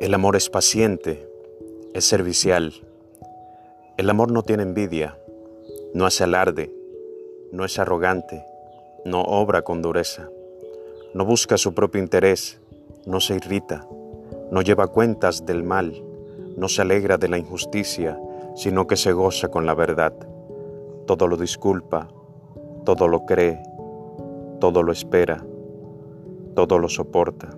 El amor es paciente, es servicial. El amor no tiene envidia, no hace alarde, no es arrogante, no obra con dureza, no busca su propio interés, no se irrita, no lleva cuentas del mal, no se alegra de la injusticia, sino que se goza con la verdad. Todo lo disculpa, todo lo cree, todo lo espera, todo lo soporta.